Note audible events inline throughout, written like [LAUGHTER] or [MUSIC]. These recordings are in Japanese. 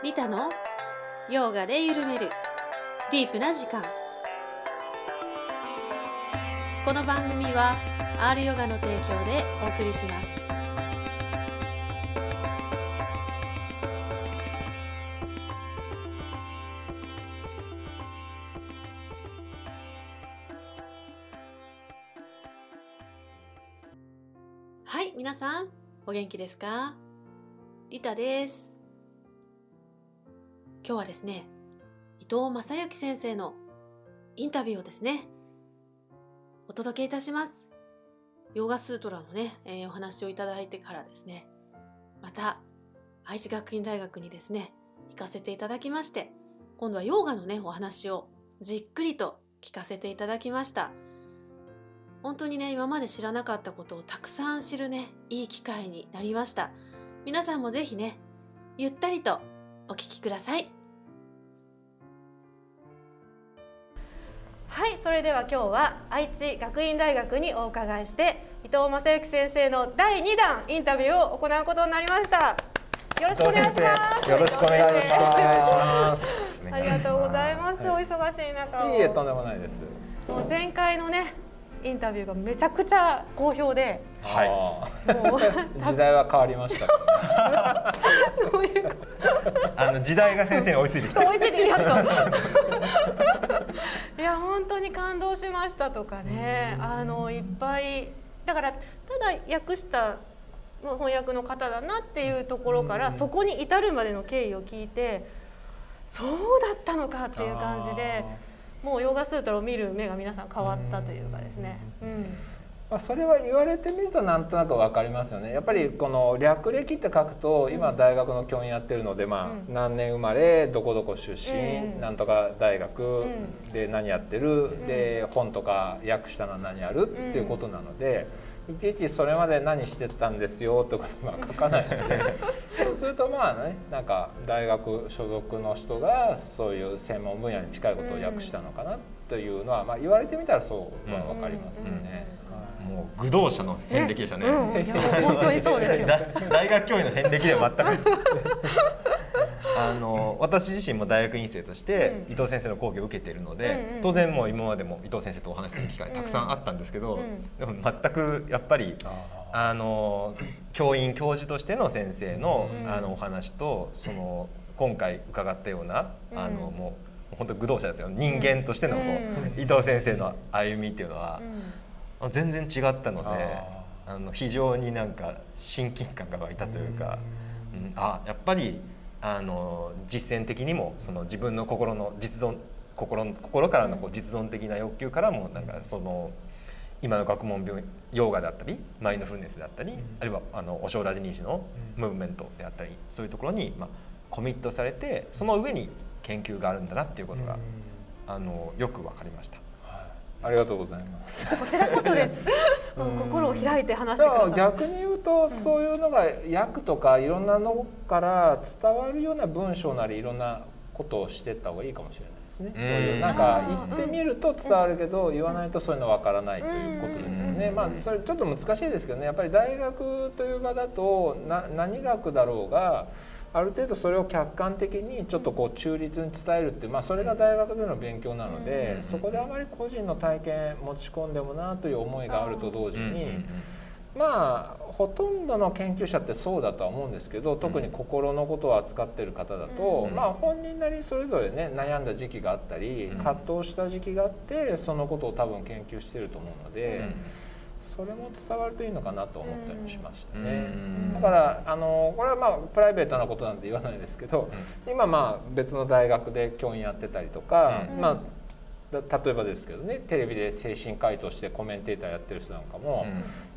リタの？ヨガで緩める。ディープな時間。この番組は R ヨガの提供でお送りします。はい皆さんお元気ですか？リタです。今日はですね伊藤正幸先生のインタビューをですねお届けいたします。ヨガスートラのね、えーお話をいただいてからですねまた愛知学院大学にですね行かせていただきまして今度はヨガのねお話をじっくりと聞かせていただきました。本当にね今まで知らなかったことをたくさん知るねいい機会になりました。皆さんもぜひねゆったりとお聞きください。はい、それでは今日は愛知学院大学にお伺いして伊藤正幸先生の第2弾インタビューを行うことになりました。よろしくお願いします。よろしくお願いします。ありがとうございます。お忙しい中を。いいえ、とんでもないです。もう前回のねインタビューがめちゃくちゃ好評で、はい。もうい。時代は変わりました。そういうかあの時代が先生に追いついてきた。そう一時やっと。いや本当に感動しましたとかね、あのいっぱいだからただ訳した翻訳の方だなっていうところからそこに至るまでの経緯を聞いてそうだったのかっていう感じでもうヨガスートラを見る目が皆さん変わったというかですね。うん。まあ、それは言われてみるとなんとなくわかりますよね。やっぱりこの略歴って書くと今大学の教員やってるので、まあうん。何年生まれどこどこ出身、うん。なんとか大学ん。で何やってる、で本とか訳したのは何やるっていうことなので。いちいちそれまで何してたんですよってことは書かないので [LAUGHS] そうするとまあねなんか大学所属の人がそういう専門分野に近いことを訳したのかなというのは、まあ、言われてみたらそうは分かりますよね。はいもう愚道者の遍歴でしたね。うん、本当にそうですよ。だ [LAUGHS] 大学教員の遍歴では全く。[LAUGHS] あの私自身も大学院生としてうん。伊藤先生の講義を受けているので、うんうん当然もう今までも伊藤先生とお話しする機会たくさんあったんですけど、でも全くやっぱりあの教員教授としての先生の,、うん。あのお話とその今回伺ったような、うん。あのもう本当愚道者ですよ。人間としての、うん。伊藤先生の歩みっていうのはう、ん全然違ったのでああの非常になんか親近感が湧いたというか、うん。あやっぱりあの実践的にもその自分の心の実存心の心からのこう実存的な欲求からもなんかその今の学問病ヨーガであったりマインドフルネスであったり、あるいはあのお正ラジニーシのムーブメントであったりそういうところに、まあ、コミットされてその上に研究があるんだなっていうことが、あのよく分かりました。ありがとうございます。こちらこそです。もう心を開いて話しだからてください。逆に言うと、そういうのが訳とかいろんなのから伝わるような文章なりいろんなことをしてった方がいいかもしれないですね。うんそういうなんか言ってみると伝わるけど、言わないとそういうのわからないということですよね。まあそれちょっと難しいですけどね。やっぱり大学という場だとな何学だろうが。ある程度それを客観的にちょっとこう中立に伝えるってまあ、それが大学での勉強なので、そこであまり個人の体験持ち込んでもなという思いがあると同時に、まあほとんどの研究者ってそうだとは思うんですけど特に心のことを扱ってる方だと、まあ本人なりにそれぞれね悩んだ時期があったり、葛藤した時期があってそのことを多分研究してると思うので。それも伝わるといいのかなと思ったりもしましたね。うん。だからあのこれはまあプライベートなことなんで言わないですけど、今まあ別の大学で教員やってたりとか、まあだ例えばですけどねテレビで精神科医としてコメンテーターやってる人なんかも、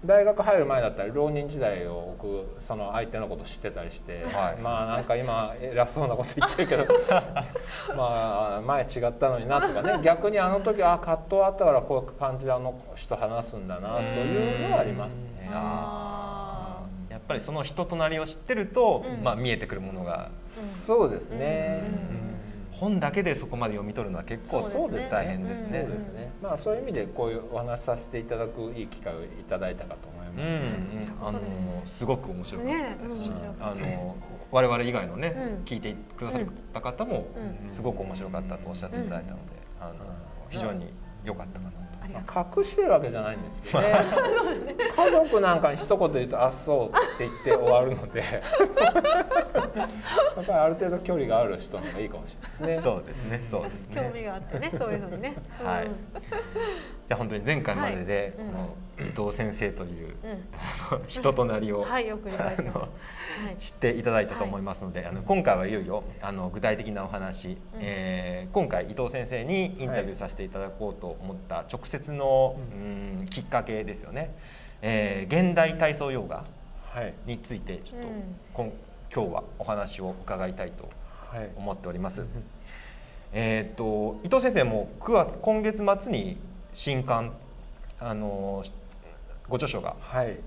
大学入る前だったり浪人時代を僕その相手のこと知ってたりして、はい。まあなんか今偉そうなこと言ってるけど [LAUGHS] まあ前違ったのになとかね逆にあの時あ葛藤あったからこういう感じであの人話すんだなというのはありますね。あやっぱりその人となりを知ってると、まあ、見えてくるものが。そうですね。本だけでそこまで読み取るのは結構そうですね。大変ですね。そうですね。まあそういう意味でこういうお話しさせていただくいい機会をいただいたかと思いいますね。うん。あそうですのすごく面白かったです。し、ねうんあの我々以外のね、うん。聞いてくださった方もうんすごく面白かったとおっしゃっていただいたので、あの非常に良かったかなと。隠してるわけじゃないんですけどね。[LAUGHS] 家族なんかに一言言うと「あそう」って言って終わるので [LAUGHS] やっぱりある程度距離がある人の方がいいかもしれないですね。そうですね、そうですう。興味ね。があってね、そういうのにね。[LAUGHS] はいうんじゃあ本当に前回までで、はいこの伊藤先生という、人となりを、[LAUGHS] はい、よく理解しあのます。はい。知っていただいたと思いますので、あの今回はいよいよあの具体的なお話、えー今回伊藤先生にインタビューさせていただこうと思った直接の、うんきっかけですよね、えー現代体操ヨガはいについてちょっと、うん今日はお話を伺いたいとはい。思っております。えーっと伊藤先生も9月今月末に新刊あのご著書がはい。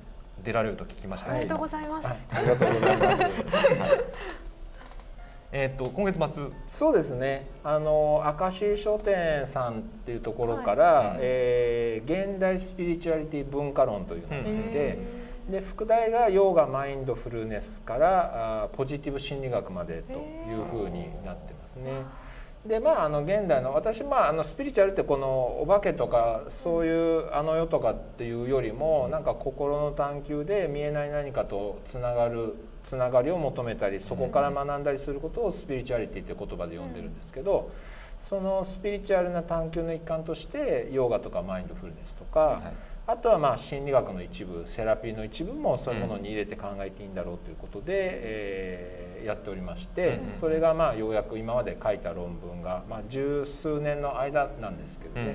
出られると聞きました。ありがとうございます。ありがとうございます。[LAUGHS] えーっと今月末。そうですね。あの明石書店さんっていうところから、はい。えー現代スピリチュアリティ文化論というのがうんで、で副題がヨーガマインドフルネスからあーポジティブ心理学までというふうになってますね。でまああの現代の私まああのスピリチュアルってこのお化けとかそういうあの世とかっていうよりもなんか心の探求で見えない何かとつながるつながりを求めたりそこから学んだりすることをスピリチュアリティっていう言葉で呼んでるんですけど、そのスピリチュアルな探求の一環としてヨガとかマインドフルネスとか、はいあとはまあ心理学の一部セラピーの一部もそういうものに入れて考えていいんだろうということで、えーやっておりまして、うん。それがまあようやく今まで書いた論文が、まあ、十数年の間なんですけどね、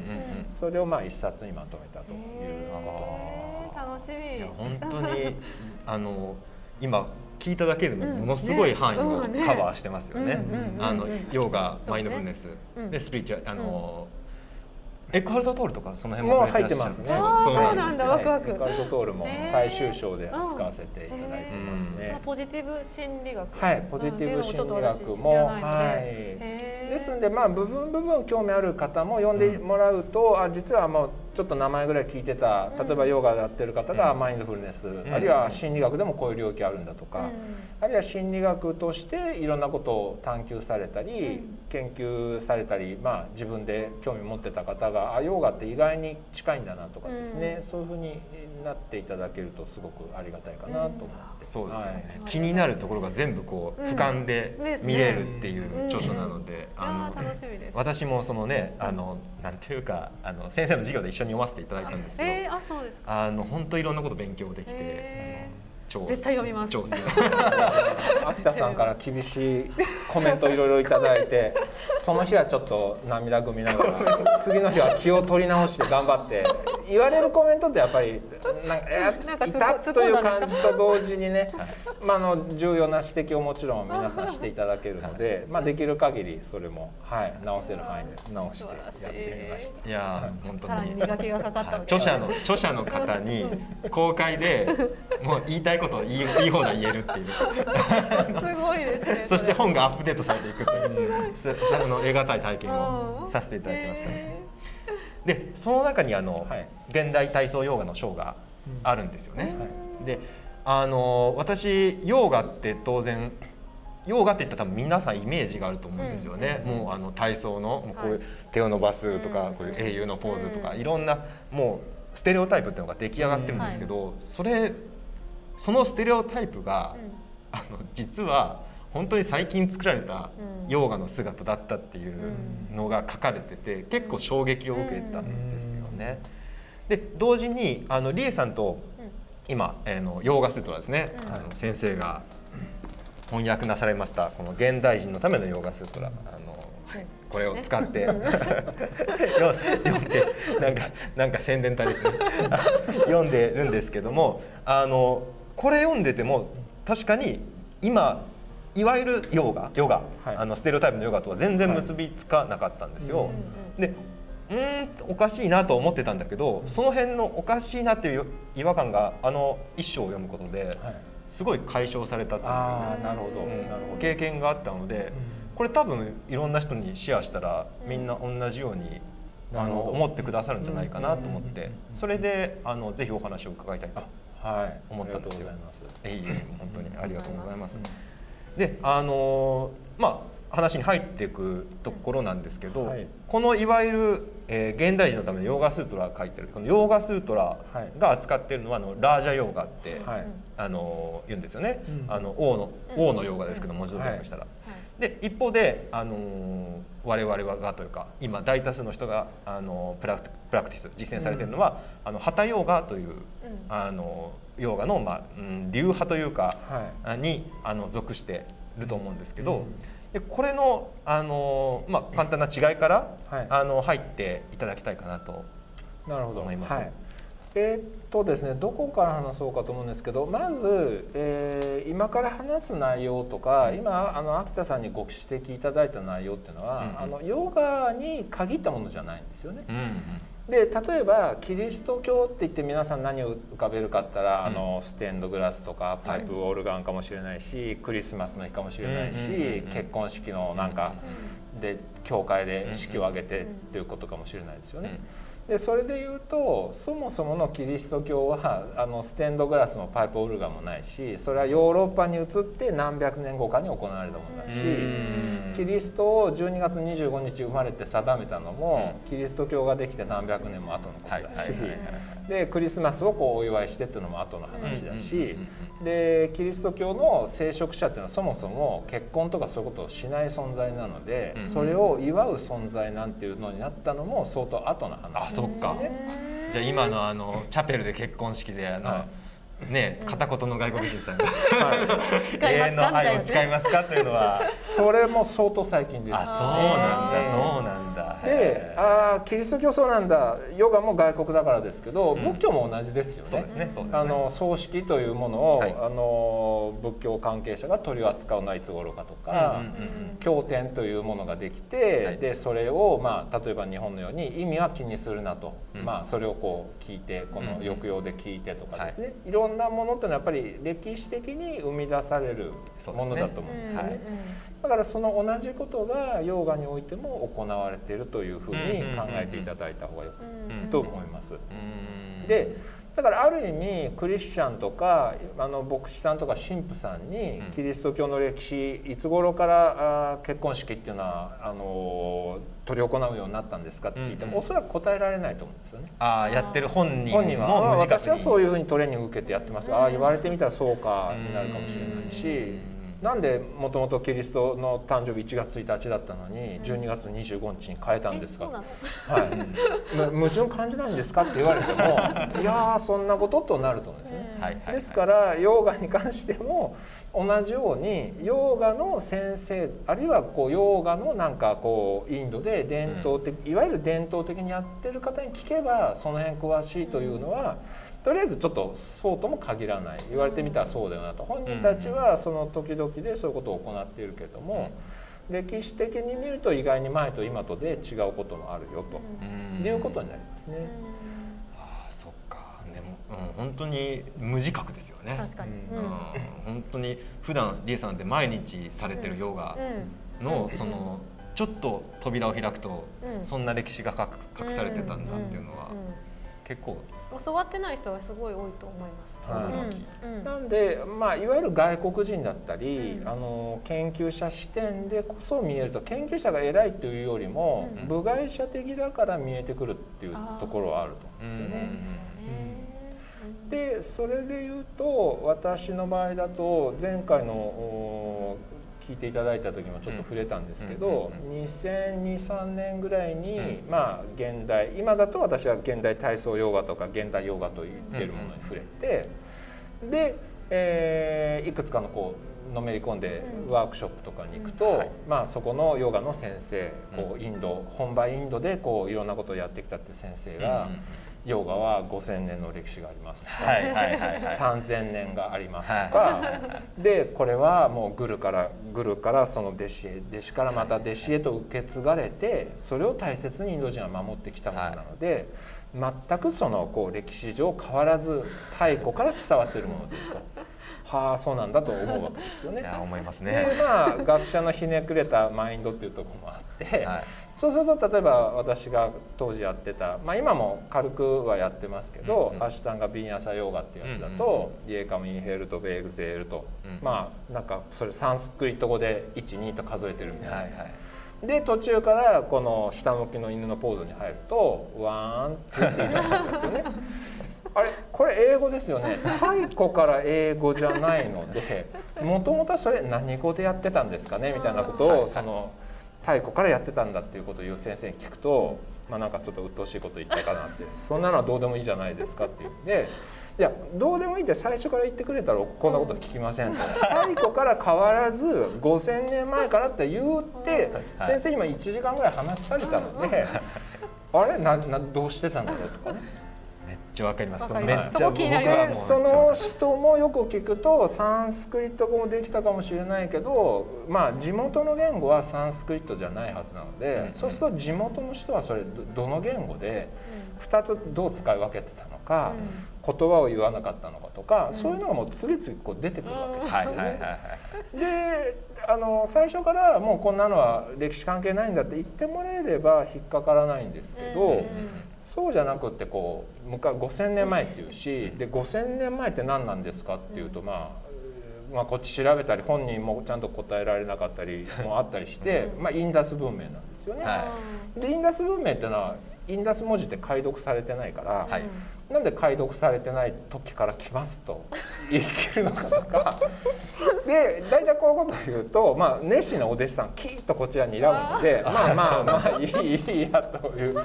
それをまあ一冊にまとめたということになります。楽しみ。いや本当に [LAUGHS] あの今聞いただけでもものすごい範囲をカバーしてますよね。うんうんうんう。んあのヨガ、マインドフルネス、うん。でスピリチュあの、エクハルト・トールとかその辺ももう入ってますね。そうなんだワクワク。エカルトトールも最終章で扱わせていただいてますそねの。ポジティブ心理学。はい、ポジティブ心理学も、はい。ですんでまあ部分部分興味ある方も呼んでもらうと、あ実はもうちょっと名前ぐらい聞いてた例えばヨガやってる方がマインドフルネス、あるいは心理学でもこういう領域あるんだとか、あるいは心理学としていろんなことを探求されたり、研究されたり、まあ、自分で興味持ってた方があヨガって意外に近いんだなとかですね、そういうふうになっていただけるとすごくありがたいかなと思って。そうですよね、はい。気になるところが全部こう、うん俯瞰で見れるっていう著書なので。私もそのねあのなんていうかあの先生の授業で一緒に読ませていただいたんですよ。えー、あそうですか。あの本当いろんなこと勉強できて、絶対読みます。[LAUGHS] 秋田さんから厳しいコメントいろいろいただいて [LAUGHS] その日はちょっと涙ぐみながら [LAUGHS] 次の日は気を取り直して頑張って言われるコメントってやっぱりなんかえなんかいた？という感じと同時にね、まあ、あの重要な指摘をもちろん皆さんしていただけるので、まあ、できる限りそれも、はい、直せる範囲で直してやってみました。いやー本当さらにに磨きがかかったわけ著者の著者の方に公開でもう言いたいことを言い言い放題言えるっていう。[LAUGHS] すごいですね。そしてれ本がアップデートされていくという。[LAUGHS] すあの得難い体験をさせていただきましたね。へでその中にあの、はい。現代体操ヨガの章があるんですよね。はい。であの私ヨガって当然ヨガって言ったら多分皆さんイメージがあると思うんですよね、もうあの体操のもうこういうはい。手を伸ばすとか、うん。こういう英雄のポーズとか、うん。いろんなもうステレオタイプっていうのが出来上がってるんですけど、それそのステレオタイプが、あの実は本当に最近作られたうん。ヨガの姿だったっていうのが書かれてて結構衝撃を受けたんですよね。で同時にあのリエさんと今、えーのヨーガスートラですね、うん。あの先生が翻訳なされましたこの現代人のためのヨーガスートラあの、はい、これを使って、[LAUGHS] よ読んでなんかなんか宣伝隊ですね。[LAUGHS] 読んでるんですけどもあのこれ読んでても確かに今いわゆるヨガヨガ、はい。あのステレオタイプのヨガとは全然結びつかなかったんですよ。でうーんおかしいなと思ってたんだけどその辺のおかしいなっていう違和感があの一章を読むことではい。すごい解消されたという。なるほど、経験があったのでこれ多分いろんな人にシェアしたらみんな同じようにあの思ってくださるんじゃないかなと思って。うんそれであのぜひお話を伺いたいとはい思ったんですよありがとうございます。えいえ本当にありがとうございます。うん。であのーまあ話に入っていくところなんですけど、はい。このいわゆる、えー現代人のためのヨーガスートラが書いてる。このヨーガスートラが扱っているのはあのラージャヨーガって、はい。あのー言うんですよね、うん。あの王の王のヨーガですけど文字通り訳したら。で一方で、あのー我々がというか今大多数の人が、あのープラクティプラクティス実践されているのは、あのハタヨーガという、あのーヨーガの、まあうん、流派というか、はにあの属していると思うんですけど、うん。でこれの、あのーまあ、簡単な違いから、はい。あの入っていただきたいかなと。なるほど。思います。はい。えーっとですねどこから話そうかと思うんですけどまず、えー今から話す内容とか、今あの秋田さんにご指摘いただいた内容っていうのは、うんうん。あのヨガに限ったものじゃないんですよね。うんで例えばキリスト教って言って皆さん何を浮かべるかって言ったら、うん。あのステンドグラスとかパイプオルガンかもしれないし、クリスマスの日かもしれないし、うんうん結婚式のなんか、で教会で式を挙げてっていうことかもしれないですよね。でそれで言うとそもそものキリスト教はあのステンドグラスもパイプオルガンもないしそれはヨーロッパに移って何百年後かに行われたものだし。うんキリストを12月25日生まれて定めたのも、キリスト教ができて何百年も後のことだし、はいはいはいはいでクリスマスをこうお祝いしてっていうのも後の話だし、でキリスト教の聖職者っていうのはそもそも結婚とかそういうことをしない存在なので、うんそれを祝う存在なんていうのになったのも相当後の話あそっか。じゃあ今のあのチャペルで結婚式であの、はね片言の外国人さん。が使いますか？永遠の愛をみたいな使いますか？というのは。それも相当最近です。あそうなんだえー。そうなんだ。であーキリスト教そうなんだ。ヨガも外国だからですけど、仏教も同じですよね。そうですねそうですね。あの葬式というものを、はい。あの仏教関係者が取り扱うのはいつ頃かとか、うんうんうん経典というものができて、はい。でそれを、まあ、例えば日本のように意味は気にするなと、うん。まあ、それをこう聞いてこのうんうん抑揚で聞いてとかですね、い、ろんなものっていうのはやっぱり歴史的に生み出されるものだと思うんですよね。はい。だからその同じことがヨガにおいても行われているというふうに考えていただいた方がよくうんと思います。うん。でだからある意味クリスチャンとかあの牧師さんとか神父さんにうん。キリスト教の歴史いつ頃からあ結婚式っていうのはあの執り行うようになったんですかって聞いても、うんうん。おそらく答えられないと思うんですよね。ああやってる本人本人は私はそういうふうにトレーニング受けてやってます。ああ言われてみたらそうかになるかもしれないしなんでもともとキリストの誕生日1月1日だったのに12月25日に変えたんですか？はい、む矛盾感じないんですかって言われても [LAUGHS] いやーそんなこととなると思うんですね。ですからヨーガに関しても同じようにヨーガの先生あるいはこうヨーガのなんかこうインドで伝統的、いわゆる伝統的にやってる方に聞けばその辺詳しいというのはとりあえずちょっとそうとも限らない。言われてみたらそうだよなと。本人たちはその時々でそういうことを行っているけれども、歴史的に見ると意外に前と今とで違うこともあるよと、うん。いうことになりますね。ああそっか。でも、うん、本当に無自覚ですよね。確かに、ううん。本当に普段リエさんって毎日されてるヨガのそのちょっと扉を開くとうん。そんな歴史が隠隠されてたんだっていうのは。ん結構。うん教わってない人はすごい多いと思います。はい。うん。うん。なんで、まあ、いわゆる外国人だったり、あの研究者視点でこそ見えると研究者が偉いというよりも、うん。部外者的だから見えてくるっていうところはあると。思うん。ですよね。ねでそれで言うと私の場合だと前回のお聞いていただいた時もちょっと触れたんですけど、うん2023年ぐらいに、うまあ現代今だと私は現代体操ヨガとか現代ヨガと言ってるものに触れて、で、えーいくつかのこうのめり込んでうんワークショップとかに行くと、はい。まあ、そこのヨガの先生こうインド本場インドでこういろんなことをやってきたっていう先生が、うんうんヨガは5,000年の歴史があります。とか、はいはいはいはい。3,000年がありますとはか、[LAUGHS] でこれはもうグルからグルからその弟子へ弟子からまた弟子へと受け継がれてそれを大切にインド人は守ってきたものなので、全くそのこう歴史上変わらず太古から伝わっているものですと。[LAUGHS] はあそうなんだと思うわけですよね。い。や思いますでねまあ学者のひねくれたマインドっていうところもあって、はいそうすると例えば私が当時やってた、まあ、今も軽くはやってますけど、うんうん。アシュタンガ・ビンヤサヨーガっていうやつだと、イエカム・インヘルとベーグゼールと、うんまあなんかそれサンスクリット語で12と数えてるみたいな。はいはい。で途中からこの下向きの犬のポーズに入ると「ワーン」って言い出すんですよね。[LAUGHS] あれこれ英語ですよね。太古から英語じゃないのでもともとはそれ何語でやってたんですかねみたいなことをその太古からやってたんだっていうことを言う先生に聞くとまあなんかちょっと鬱陶しいこと言ったかなって。[LAUGHS] そんなのはどうでもいいじゃないですかっていう。んで。いやどうでもいいって最初から言ってくれたらこんなこと聞きませんと。[LAUGHS] 太古から変わらず5,000年前からって言ってはい。先生今1時間ぐらい話されたのであれ？ななどうしてたんだろうとかねちゃわかります。めっちゃ僕はその人もよく聞くとサンスクリット語もできたかもしれないけどまあ地元の言語はサンスクリットじゃないはずなので、うんそうすると地元の人はそれどどの言語で2つどう使い分けてたの？か、言葉を言わなかったのかとか、そういうのがもう次々こう出てくるわけ。ですよね。であの最初からもうこんなのは歴史関係ないんだって言ってもらえれば引っかからないんですけど、そうじゃなくってこう昔5,000年前っていうしで5,000年前って何なんですかっていうと、まあまあ、こっち調べたり本人もちゃんと答えられなかったりもあったりして、まあ、インダス文明なんですよね。はでインダス文明っていうのはインダス文字って解読されてないから、はいなんで解読されてない時から来ますと [LAUGHS] 言い切るのかとかで大体こういうことを言うと、まあ、熱心なお弟子さんキーッとこちらに睨むのでまあまあまあいいいいやという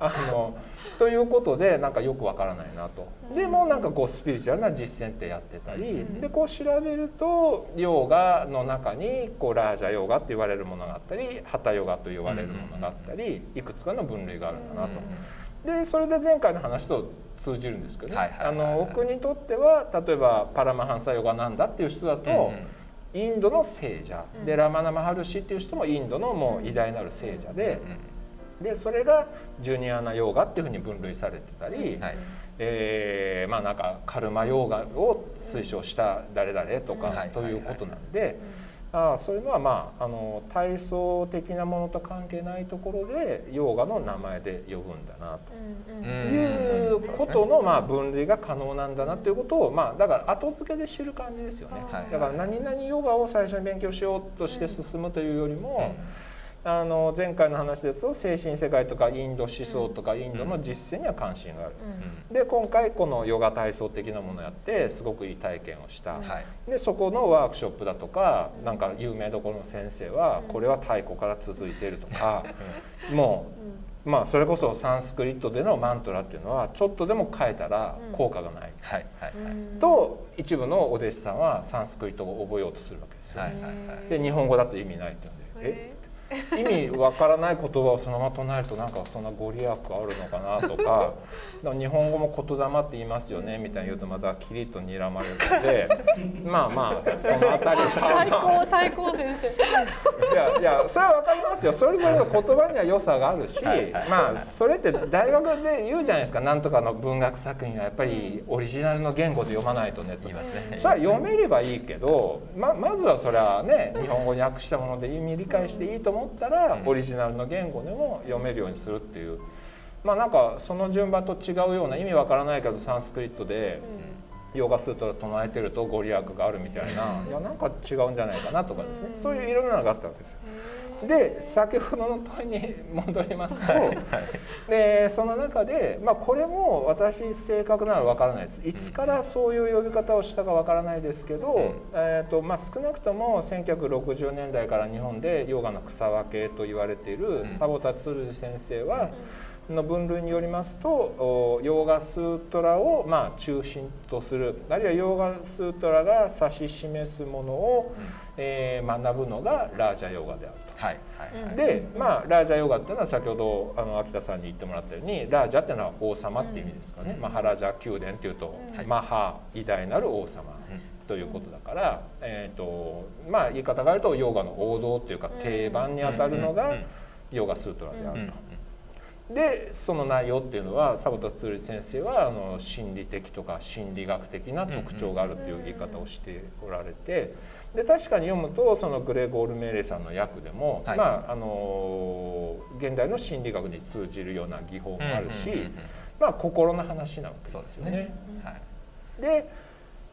あのということでなんかよくわからないなと。でもなんかこうスピリチュアルな実践ってやってたりでこう調べるとヨーガの中にこうラージャヨーガって言われるものがあったりハタヨガと言われるものがあったりいくつかの分類があるんだなと。でそれで前回の話と通じるんですけど僕にとっては例えばパラマハンサヨガなんだっていう人だと、うんうん。インドの聖者、でラマナマハルシっていう人もインドのもう偉大なる聖者で、でそれがジュニアなヨーガっていうふうに分類されてたり、はい。えーまあなんかカルマヨーガを推奨した誰々とか、はいということなんで、ああそういうのはまああの体操的なものと関係ないところでヨーガの名前で呼ぶんだなと。うんいうことのまあ分類が可能なんだなということをまあだから後付けで知る感じですよね。はいだから何々ヨガを最初に勉強しようとして進むというよりも、あの前回の話ですと精神世界とかインド思想とかインドの実践には関心がある。で今回このヨガ体操的なものをやってすごくいい体験をした。はい。でそこのワークショップだとかなんか有名どころの先生はこれは太古から続いているとか [LAUGHS] もうまあそれこそサンスクリットでのマントラっていうのはちょっとでも変えたら効果がない。はいはいと一部のお弟子さんはサンスクリットを覚えようとするわけですよ。ね。はいはいはい。で日本語だと意味ないって言うんでえ？意味わからない言葉をそのまま唱えるとなんかそんなご利益あるのかなとか [LAUGHS] 日本語も言霊って言いますよねみたいに言うとまたキリッと睨まれるのでまあまあそのあたり最は高最高先生。いやいやそれはわかりますよ。それぞれの言葉には良さがあるしまあそれって大学で言うじゃないですか。なんとかの文学作品はやっぱりオリジナルの言語で読まないとねと。言いますね。それは読めればいいけどままずはそれはね日本語に訳したもので意味理解していいと思ったらオリジナルの言語でも読めるようにするっていう。まあなんかその順番と違うような意味わからないけどサンスクリットでヨガスートラ唱えてるとご利益があるみたいな。いやなんか違うんじゃないかなとかですね。そういういろんなのがあったわけですよ。で先ほどの問いに戻りますと、でその中で、まあ、これも私正確なのはわからないです。いつからそういう呼び方をしたかわからないですけど、えーとまあ、少なくとも1960年代から日本でヨガの草分けと言われているサボタ・ツルジ先生は、の分類によりますとおヨーガスートラをまあ中心とするあるいはヨーガスートラが指し示すものを、えー学ぶのがラージャヨーガである。と。はいはいはい。でまあラージャヨガっていうのは先ほどあの秋田さんに言ってもらったようにラージャっていうのは王様っていう意味ですかね、マハラジャ宮殿っていうと、マハ偉大なる王様ということだから、えーとまあ、言い方があるとヨガの王道っていうか定番にあたるのがヨガスートラであると。でその内容っていうのは佐田つる先生はあの心理的とか心理学的な特徴があるという言い方をしておられてで確かに読むとそのグレーゴール・メーレさんの訳でも、はいまああの現代の心理学に通じるような技法もあるし、うんうんうんうんまあ心の話なわけでよね。ですすね。はい。で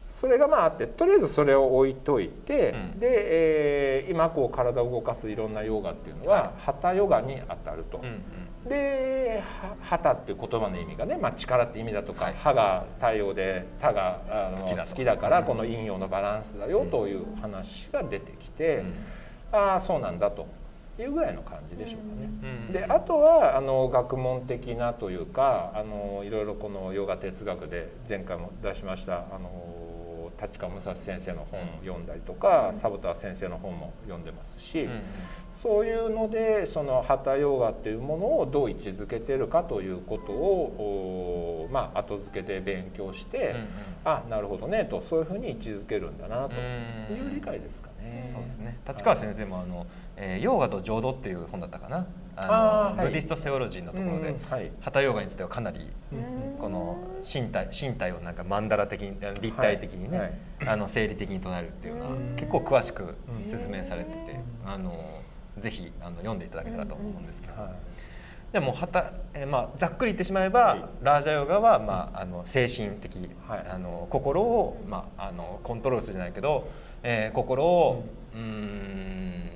それがまああってとりあえずそれを置いといて、うんで、えー今こう体を動かすいろんなヨガっていうのは、はハタヨガに当たると。うんうん。では「旗」っていう言葉の意味がね、まあ、力って意味だとか「はい。歯が太陽で「他があの月だからこの陰陽のバランスだよという話が出てきて、ああそうなんだというぐらいの感じでしょうかね。うん。であとはあの学問的なというかあのいろいろこのヨガ哲学で前回も出しましたあの立川武蔵先生の本を読んだりとかサブタ先生の本も読んでますし、うんそういうのでそのハタヨガっていうものをどう位置づけてるかということをおまあ後付けで勉強して、うんうんあなるほどねとそういうふうに位置づけるんだなとうんいう理解ですかね。そうですね。立川先生もあの、えー、ヨーガと浄土っていう本だったかな。あのブディストセオロジーのところで、うんはい。ハタヨガについてはかなりこの身体身体をなんか曼荼羅的に立体的にね、はい。あの生理的に唱えるっていうのは結構詳しく説明されてて、あのぜひあの読んでいただけたらと思うんですけど。はい。でもはた、えーまあ、ざっくり言ってしまえば、はい。ラージャヨガは、まあ、あの精神的、はい。あの心を、まあ、あのコントロールするじゃないけど、えー心をうーん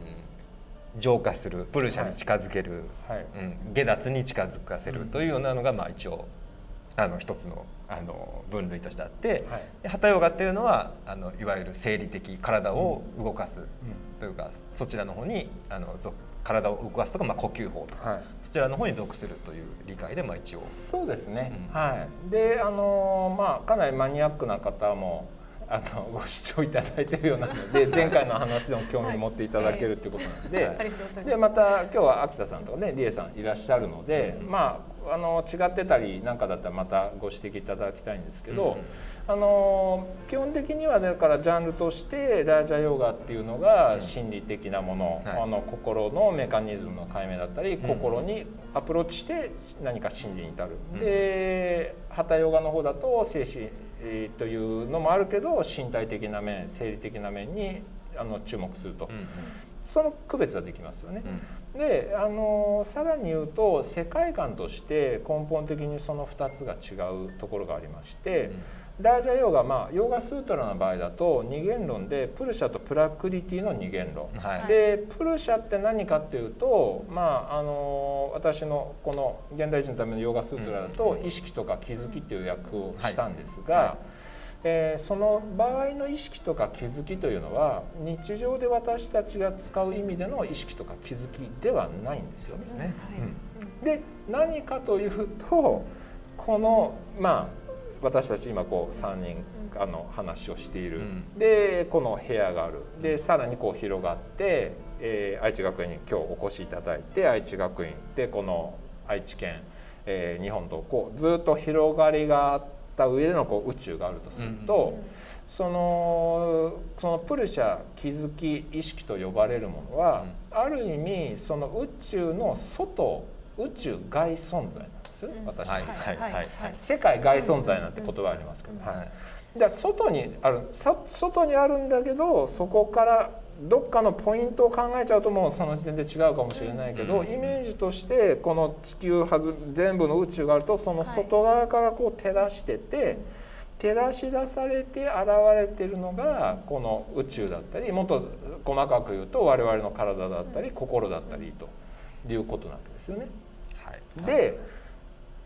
浄化するプルシャに近づける、はい。うん、下脱に近づかせるというようなのが、まあ、一応あの一つのあの分類としてあって、はい。でハタヨガっていうのはあのいわゆる生理的体を動かすというか、そちらの方にあのぞ体を動かすとか、まあ、呼吸法とか。はい。そちらの方に属するという理解で、まあ、一応。そうですね、うん。はい。であのまあかなりマニアックな方もあのご視聴いただいてるようなので [LAUGHS] 前回の話でも興味持っていただけるってい。うことなので、でまた今日は秋田さんとかね理恵さんいらっしゃるので、まああの違ってたりなんかだったらまたご指摘いただきたいんですけど、あの基本的にはだからジャンルとしてラージャヨガっていうのが心理的なもの、はい。あの心のメカニズムの解明だったり、心にアプローチして何か心理に至る、うん。でハタヨガの方だと精神えーというのもあるけど身体的な面生理的な面にあの注目すると、うんその区別はできますよね。うん。であのさらに言うと世界観として根本的にその2つが違うところがありまして、ラージャヨガまあヨーガスートラの場合だと二元論でプルシャとプラクリティの二元論。はいでプルシャって何かっていうと、まあ、あの私のこの現代人のためのヨガスートラだと意識とか気づきっていう役をしたんですが、はいはいえーその場合の意識とか気づきというのは日常で私たちが使う意味での意識とか気づきではないんですよねです。ね。で何かというとこのまあ私たち今こう3人あの話をしている、うん。でこの部屋がある。でさらにこう広がって、えー愛知学院に今日お越しいただいて愛知学院でこの愛知県、えー日本とこうずっと広がりがあった上でのこう宇宙があるとすると、そのそのプルシャ気づき意識と呼ばれるものは、ある意味その宇宙の外宇宙外存在です？私。はいはいはい世界外存在なんて言葉ありますけど、はいはい。だ外にあるさ外にあるんだけどそこからどっかのポイントを考えちゃうともうその時点で違うかもしれないけど、うん。イメージとしてこの地球はず全部の宇宙があるとその外側からこう照らしてて、照らし出されて現れてるのがこの宇宙だったりもっと細かく言うと我々の体だったり心だったりということなわけですよね。はい。で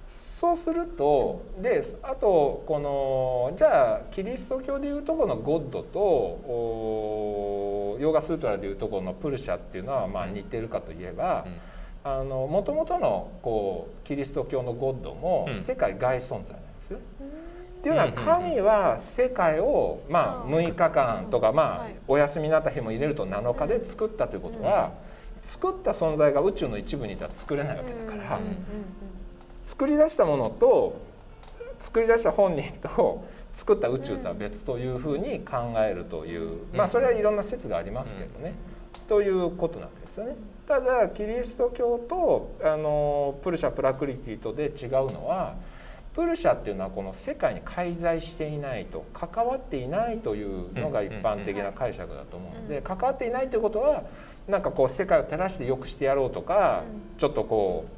そうするとであとこのじゃあキリスト教でいうとこのゴッドとおヨーガスートラでいうとこのプルシャっていうのはまあ似てるかといえばうん。もともとのこうキリスト教のゴッドもうん。世界外存在なんですよ。っていうのは神は世界をまあ6日間とかまあはい。お休みになった日も入れると7日で作ったということは作った存在が宇宙の一部にいたら作れないわけだから。作り出したものと作り出した本人と作った宇宙とは別というふうに考えるという、まあそれはいろんな説がありますけどね。ということなわけですよね。ただキリスト教とあのプルシャ・プラクリティとで違うのはプルシャっていうのはこの世界に介在していないと関わっていないというのが一般的な解釈だと思うので関わっていないということはなんかこう世界を照らして良くしてやろうとかちょっとこう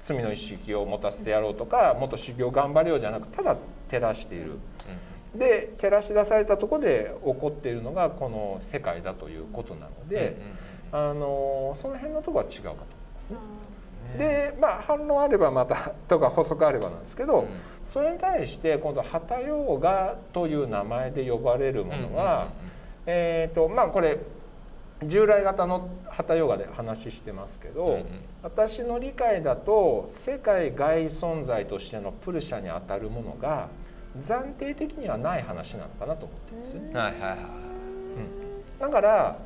罪の意識を持たせてやろうとかもっと修行頑張れようじゃなくただ照らしている。で照らし出されたところで起こっているのがこの世界だということなので、あのその辺のところは違うかと思いますね。でまあ反論あればまたとか補足あればなんですけど、それに対して今度「ハタヨーガ」という名前で呼ばれるものは、えっ、とまあこれ従来型のハタヨガで話してますけど、うんうん、私の理解だと世界外存在としてのプルシャにあたるものが暫定的にはない話なのかなと思ってます。ね。はいはいはい。うん、だから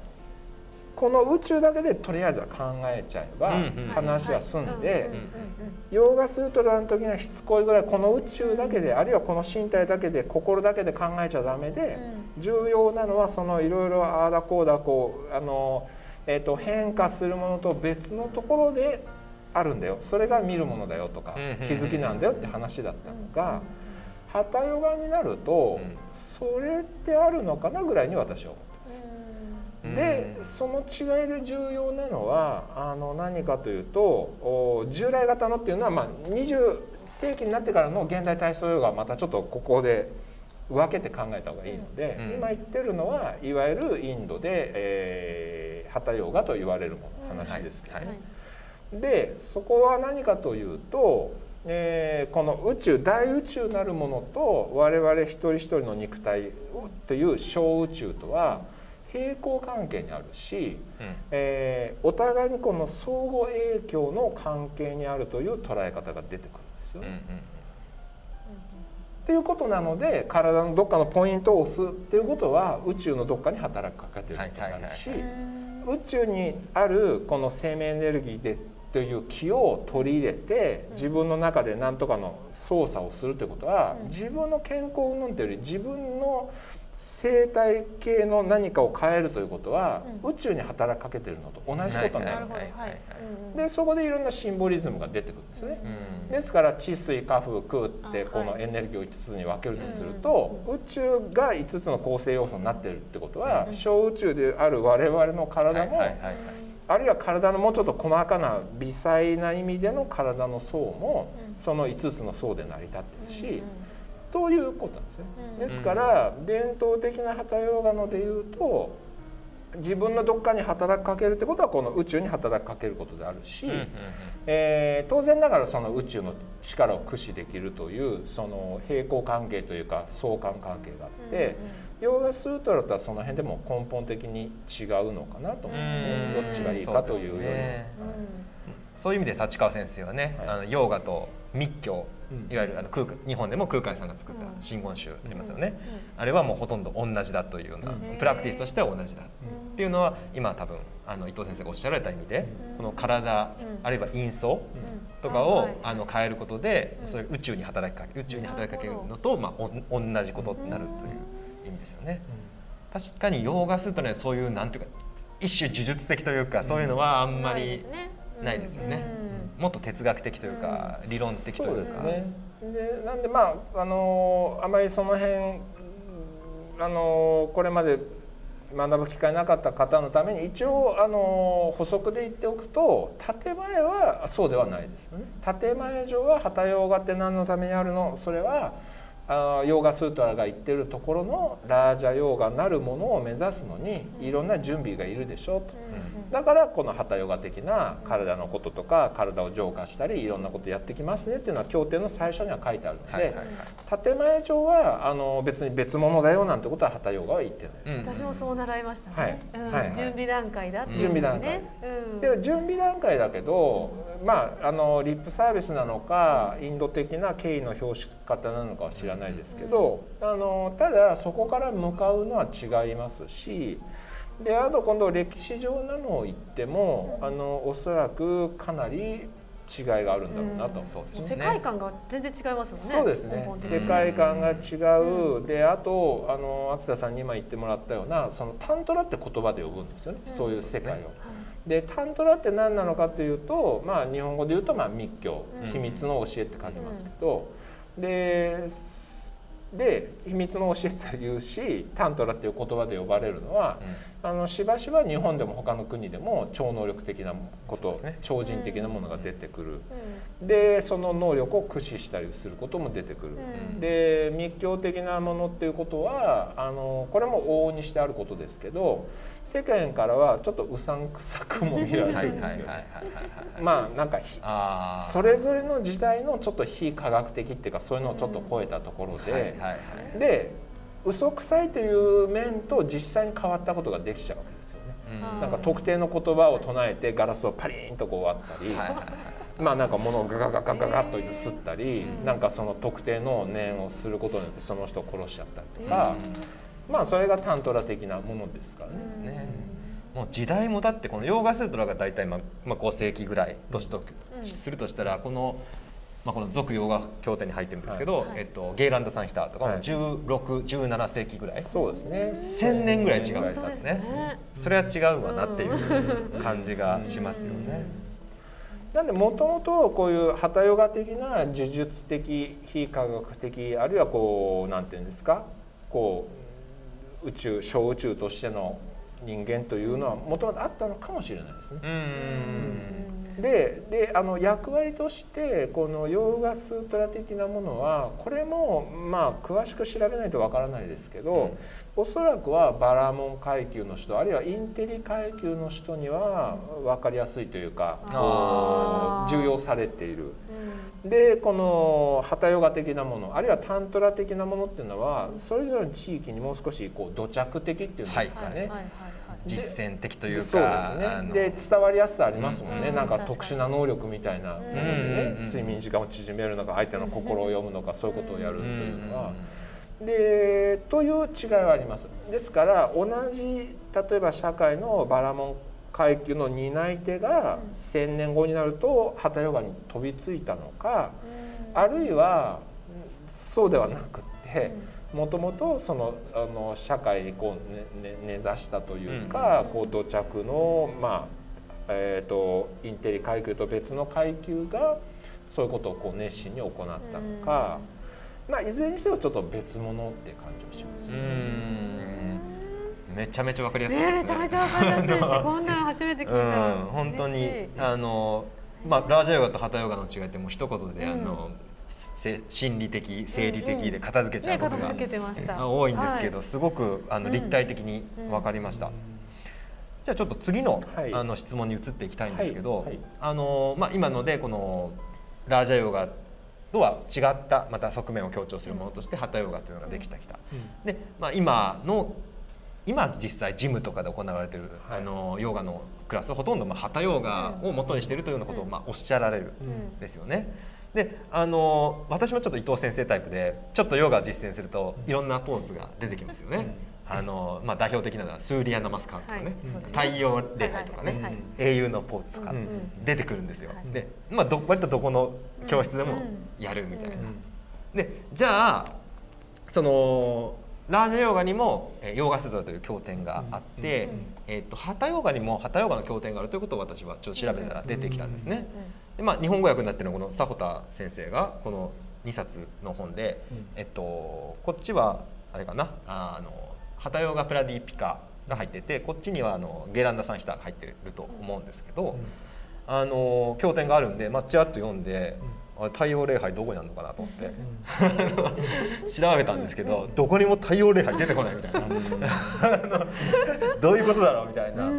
この宇宙だけでとりあえずは考えちゃえば話は済んでヨーガスートラの時にはしつこいぐらいこの宇宙だけであるいはこの身体だけで心だけで考えちゃダメで重要なのはそのいろいろああだこうだこうあの、えー、と変化するものと別のところであるんだよ。それが見るものだよとか気づきなんだよって話だったのが。ハタヨガになると、それってあるのかなぐらいに私は思ってます。でその違いで重要なのはあの何かというと従来型のっていうのは、まあ、20世紀になってからの現代体操ヨガはまたちょっとここで分けて考えた方がいいので、うん、今言ってるのはいわゆるインドで、えー、ハタヨガと言われるもの話ですけどね。はい、でそこは何かというと、えー、この宇宙大宇宙なるものと我々一人一人の肉体という小宇宙とは、平行関係にあるし、うん、えー、お互いにこの相互影響の関係にあるという捉え方が出てくるんですよね。うんうんっていうことなので体のどっかのポイントを押すっていうことは宇宙のどっかに働きかけてることになるし、宇宙にあるこの生命エネルギーでという気を取り入れて自分の中で何とかの操作をするということは自分の健康云々というより自分の生態系の何かを変えるということは、うん、宇宙に働きかけてるのと同じことになるんです。でそこでいろんなシンボリズムが出てくるんですね。うん、ですから地水火風空ってこのエネルギーを5つに分けるとすると、宇宙が5つの構成要素になってるってことは、小宇宙である我々の体も、あるいは体のもうちょっと細かな微細な意味での体の層もその5つの層で成り立ってるし。ということなんですね。ですから伝統的な旗ヨガのでいうと自分のどっかに働きかけるってことはこの宇宙に働きかけることであるし、えー、当然ながらその宇宙の力を駆使できるというその平行関係というか相関関係があって、ヨーガスートラとはその辺でも根本的に違うのかなと思うんですね、どっちがいいかというより、ね。そういう意味で立川先生はね、はい、あのヨーガと密教いわゆるあの空日本でも空海さんが作った真言宗ありますよね、あれはもうほとんど同じだというような、プラクティスとしては同じだ。っていうのは今多分あの伊藤先生がおっしゃられた意味で、この体、あるいは因相とかを、あの変えることで、それ宇宙に働きかけ宇宙に働きかけるのと、まあ、お同じことになるという意味ですよね。確かにヨーガスートにはそういうなんていうか一種呪術的というかそういうのはあんまりないですよね。もっと哲学的というか、理論的というか。で、ね、なんでまああのあまりその辺あのこれまで学ぶ機会なかった方のために一応あの補足で言っておくと建前はそうではないですよね。建前上は旗用画って何のためにあるの？それはあヨーガスートラが言ってるところのラージャヨーガなるものを目指すのにいろんな準備がいるでしょうと。だからこのハタヨガ的な体のこととか体を浄化したりいろんなことやってきますねっていうのは経典の最初には書いてあるので、建前上はあの別に別物だよなんてことはハタヨガは言ってないです。私もそう習いましたね。はい。準備段階だって、準備段階。で準備段階だけど、まああのリップサービスなのかインド的な敬意の表し方なのかは知らないですけど、あのただそこから向かうのは違いますし。であと今度歴史上なのを言ってもあのおそらくかなり違いがあるんだろうなと、そうです世界観が全然違いますね。そうですね。世界観が違う、であとあの秋田さんに今言ってもらったようなそのタントラって言葉で呼ぶんですよね、そういう世界を。でタントラって何なのかというと、まあ、日本語で言うと、まあ、密教、秘密の教えって書きますけど、でで秘密の教えというしタントラっていう言葉で呼ばれるのは、あのしばしば日本でも他の国でも超能力的なこと、ね。超人的なものが出てくる、でその能力を駆使したりすることも出てくる、で密教的なものっていうことはあのこれも往々にしてあることですけど世間からはちょっとうさんくさくも見られはいるんですよ。まあなんかひあー。それぞれの時代のちょっと非科学的っていうかそういうのをちょっと超えたところで、はいで嘘くさいという面と実際に変わったことができちゃうわけですよね。うん。なんか特定の言葉を唱えてガラスをパリーンとこう割ったり、はいまあなんか物をガガガガガガッとすったり、なんかその特定の念をすることによってその人を殺しちゃったりとか、まあそれがタントラ的なものですからね。ねもう時代もだってこのヨーガスートラが大体まあまあ5世紀ぐらい年とするとしたらこのまあこの俗ヨーガ経典に入ってるんですけど、えっとゲーランド・サンヒターとかもはい。1617世紀ぐらい。そうですね。1000年ぐらい違うんですね。ね。それは違うわなっていう感じがしますよね。なんでもともとこういうハタヨガ的な呪術的非科学的あるいはこうなんていうんですか？こう宇宙小宇宙としての人間というのはもともとあったのかもしれないですね。うんでであの役割としてこのヨーガスートラ的なものはこれもまあ詳しく調べないとわからないですけど、おそらくはバラモン階級の人あるいはインテリ階級の人には分かりやすいというか重要されている。でこのハタヨガ的なものあるいはタントラ的なものっていうのはそれぞれの地域にもう少しこう土着的っていうんですかね。実践的というかそうですね。で伝わりやすさありますもんね、うん。なんか特殊な能力みたいなものでね、うん睡眠時間を縮めるのか相手の心を読むのかそういうことをやるというのは。でという違いはあります。ですから同じ例えば社会のバラモン階級の担い手が1,000年後になるとハタヨガに飛びついたのか、あるいはそうではなくってもともとそのあの社会にこう、ねね、根ざしたというか、こう土着のまあえー、とインテリ階級と別の階級がそういうことをこう熱心に行ったのか、まあ、いずれにしてもちょっと別物って感じがしますね。んめちゃめちゃわかりやすいねですめちゃめちゃわかりやすいし [LAUGHS] こんなの初めて聞いた。うん、本当にあの、まあ、ラージャヨガとハタヨガの違いってもう一言で、あのせ心理的生理的で片付けちゃうねことが、片付けてました。あ多いんですけど、はすごくあの立体的に分かりました。じゃあちょっと次の,、はい。あの質問に移っていきたいんですけど、はい。はい。あのまあ、今のでこのラージャヨガとは違ったまた側面を強調するものとしてハタヨガというのができてきた。で、まあ、今の今実際ジムとかで行われている、はい。あのヨガのクラスはほとんどまあハタヨガを元にしているというようなことをまあおっしゃられるん。ですよね。であの私もちょっと伊藤先生タイプでちょっとヨガを実践するといろんなポーズが出てきますよね。あのまあ、代表的なのはスーリアナマスカンとかね、太陽礼拝とかね、英雄のポーズとかうん。出てくるんですよ。はい。で、まあ、ど割とどこの教室でもやるみたいな。でじゃあそのラージャヨガにもえーヨーガスートラという経典があって、えー、とハタヨガにもハタヨガの経典があるということを私はちょっと調べたら出てきたんですね。でまあ、日本語訳になってるのはこの佐穂田先生がこの2冊の本で、えっと、こっちはあれかなあのハタヨガプラディピカが入っててこっちにはあのゲランダサンヒタが入ってると思うんですけど、あの経典があるんで、まあ、ちらっと読んで、あれ太陽礼拝どこにあるのかなと思って、調べたんですけど、どこにも太陽礼拝出てこないみたいな、あのどういうことだろうみたいな、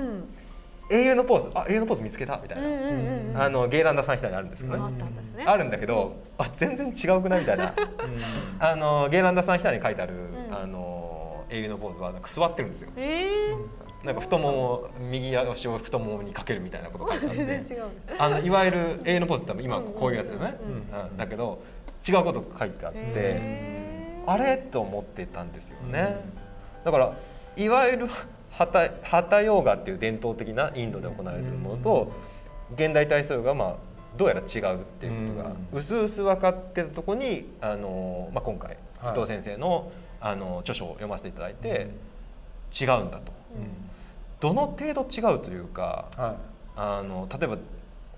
英雄のポーズ。あ英雄のポーズ見つけたみたいな、うんうんうんうん。あのゲイランダサンヒタにあるんですけどね、あったん。ですね。あるんだけど、あ全然違うくないみたいな、あのゲイランダサンヒタに書いてある、あの英雄のポーズはなんか座ってるんですよ。ええなんか太もも右足を太ももにかけるみたいなことがあって。全然違う。あのいわゆる永遠のポーズって今こういうやつですね、うん。だけど違うことが書いてあって、へあれと思ってたんですよね、だからいわゆるハタハタヨーガっていう伝統的なインドで行われているものと現代体操ヨガはまあどうやら違うっていうことがうんうすうす分かってたところにあの、まあ、今回はい。伊藤先生のあの著書を読ませていただいて、違うんだとどの程度違うというかはあの例えば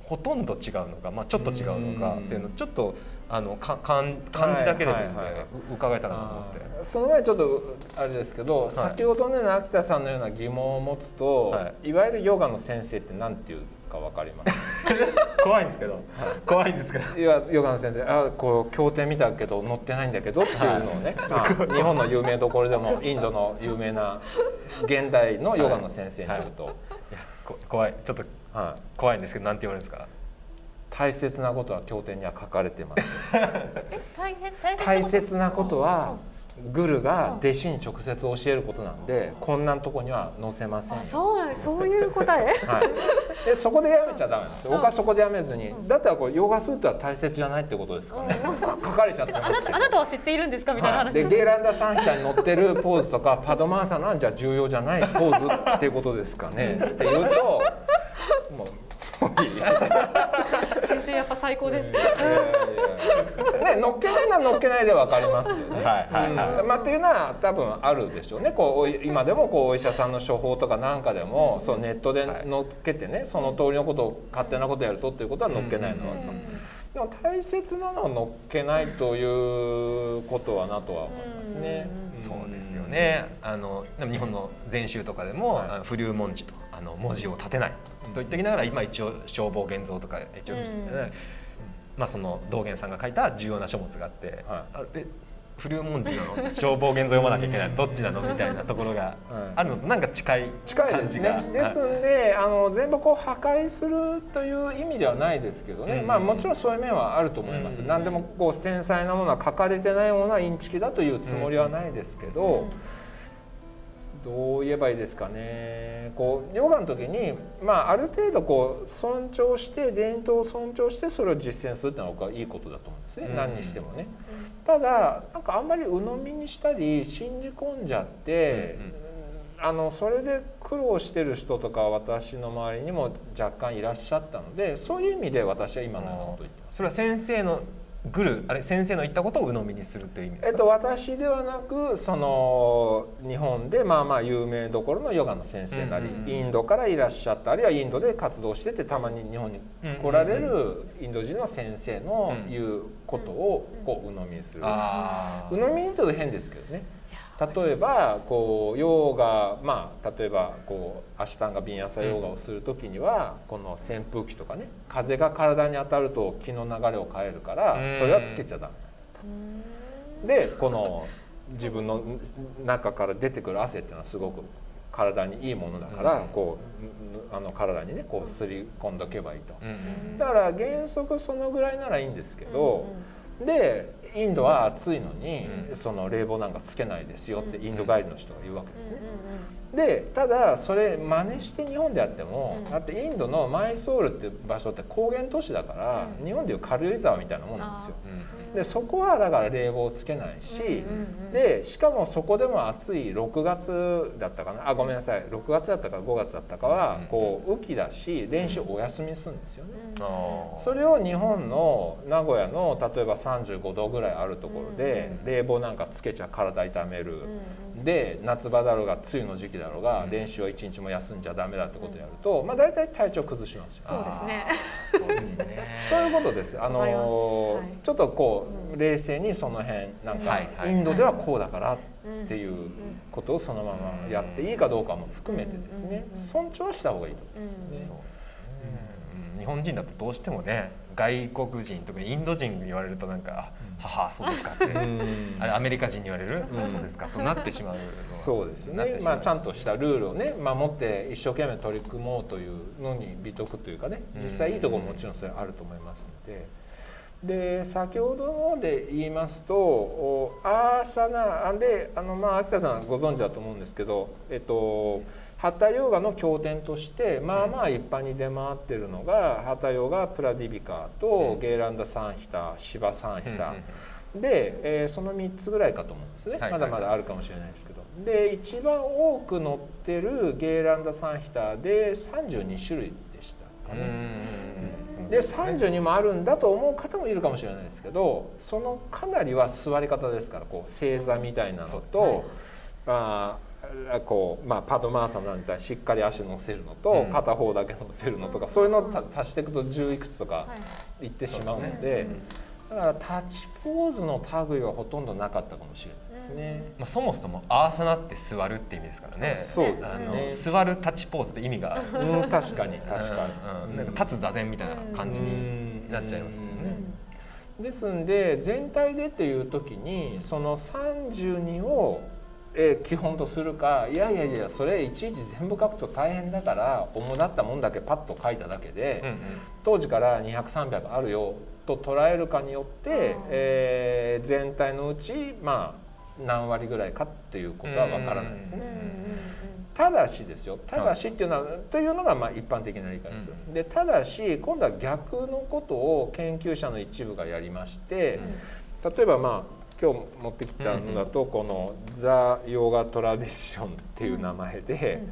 ほとんど違うのか、まあ、ちょっと違うのかっていうのをちょっとあのか漢漢字だけでもいいんではいはい伺えたらなと思って。いその前にちょっとあれですけど、先ほどね秋田さんのような疑問を持つと、、はい。わゆるヨガの先生って何ていうか分かります。[LAUGHS] 怖いんですけど、怖いんですけど。いやヨガの先生あこう経典見たけど載ってないんだけどっていうのをね、[LAUGHS] まあ。日本の有名どころでも [LAUGHS] インドの有名な現代のヨガの先生によると、はい。いやこ怖い。ちょっと怖いんですけどなんて言われるんですか？大切なことは経典には書かれてます。え大変大大切なことはグルが弟子に直接教えることなんでこんなとこには載せませんあそうそういう答え？はい、でそこでやめちゃダメなんですよ。僕はそこでやめずにだったらこうヨガスーツは大切じゃないってことですかね。書かれちゃってあますけど。なたあなたは知っているんですか？みたいなはい、話でゲーランダサンヒタに乗ってるポーズとかパドマーサナはじゃあ重要じゃないポーズっていうことですかね。っていうともうもういい [LAUGHS] 先生やっぱ最高ですねね乗っけないのは乗っけないで分かりますよね。はいはいはいうんまあ、っていうのは多分あるでしょうねこう今でもこうお医者さんの処方とかなんかでもそうネットで乗っけてねその通りのことを勝手なことやるとっていうことは乗っけないの。でも大切なのは乗っけないということはなとは思いますね。そうですよね。あのでも日本の禅宗とかでも、はいあの不流文字とあの文字を立てないと言ってきながら今一応消防現像とか一応、うん。まあその道元さんが書いた重要な書物があって、はい。あで不流文字なの？消防現像読まなきゃいけないどっちなの？みたいなところがあるのとなんか近い近いですね。感じが。ですんであの全部こう破壊するという意味ではないですけどね、うんまあ、もちろんそういう面はあると思います、うん何でもこう繊細なものは書かれてないものはインチキだというつもりはないですけど、どう言えばいいですかね。こうヨガの時に、まあ、ある程度こう尊重して伝統を尊重してそれを実践するっていうのは僕はいいことだと思うんですね、うん。何にしてもね。ただなんかあんまり鵜呑みにしたり信じ込んじゃって、あのそれで苦労してる人とか私の周りにも若干いらっしゃったのでそういう意味で私は今のようなことを言ってます。それは先生のグルあれ先生の言ったことを鵜呑みにするという意味。えっと、私ではなくその日本でまあまあ有名どころのヨガの先生なり、インドからいらっしゃったあるいはインドで活動しててたまに日本に来られるインド人の先生の言うことをこう鵜呑みにする。あ鵜呑みにというと変ですけどね例えばこうヨガまあ例えばこうアシュタンガビンヤサヨガをする時には、この扇風機とかね風が体に当たると気の流れを変えるからうん。それはつけちゃダメ。でこの自分の中から出てくる汗っていうのはすごく体にいいものだから、うん。こうあの体にねこうすり込んどけばいいと。だから原則そのぐらいならいいんですけど、でインドは暑いのに、うん。その冷房なんかつけないですよってインド帰りの人が言うわけですね。でただそれ真似して日本でやっても、だってインドのマイソールっていう場所って高原都市だから、日本でいう軽井沢みたいなもんなんですよ。うんでそこはだから冷房をつけないし、でしかもそこでも暑い6月だったかな。あごめんなさい。6月だったか5月だったかはうんこう雨季だし練習お休みするんですよね。それを日本の名古屋の例えば35度ぐらいあるところで冷房なんかつけちゃ体痛める、で夏場だろうが梅雨の時期だろうが練習は一日も休んじゃダメだってことをやると、まあ、大体体調崩しますよ。そうですね。そうですね。そういうことです。あのーはい。ちょっとこう、冷静にその辺なんか、はいはいインドではこうだからっていうことをそのままやっていいかどうかも含めてですね、尊重した方がいいと思いますね。そう。うん。日本人だとどうしてもね外国人特にインド人に言われるとなんか「あははそうですか」って。[LAUGHS] あれアメリカ人に言われる「あそうですか」となってしまうそうですね。まあ、ちゃんとしたルールをね守って一生懸命取り組もうというのに美徳というかね実際いいところももちろんそれあると思いますので。で先ほどので言いますとおアーサナであのまあ秋田さんご存知だと思うんですけど、えっと、ハッタヨーガの経典としてまあまあ一般に出回ってるのが、ハッタヨーガプラディビカと、ゲーランダサンヒタシバサンヒタ、で、えーその3つぐらいかと思うんですね、はいまだまだあるかもしれないですけど。で一番多く載ってるゲーランダサンヒタで32種類でしたかね。で32もあるんだと思う方もいるかもしれないですけどそのかなりは座り方ですからこう正座みたいなのと、まあこうまあ、パドマーサなんてしっかり足乗せるのと、うん。片方だけ乗せるのとか、そういうのをた足していくと10いくつとかい。ってしまうので。だからタッチポーズの類はほとんどなかったかもしれないですね。まあ、そもそもアーサナって座るって意味ですからね。そうであすね。の座るタッチポーズって意味が。うん、確かに確かに。うん。なんか立つ座禅みたいな感じになっちゃいますもんね。ですんで全体でっていう時にその32をえー基本とするかいやいやいやそれいちいち全部書くと大変だから主だったもんだけパッと書いただけで、うんうん。当時から200300あるよと捉えるかによって、えー全体のうちまあ何割ぐらいかっていうことは分からないですね。ただしですよただしっていうのは、というのがまあ一般的な理解ですよ。でただし今度は逆のことを研究者の一部がやりまして、例えばまあ今日持ってきたのだと、この「ザ・ヨガ・トラディション」っていう名前で、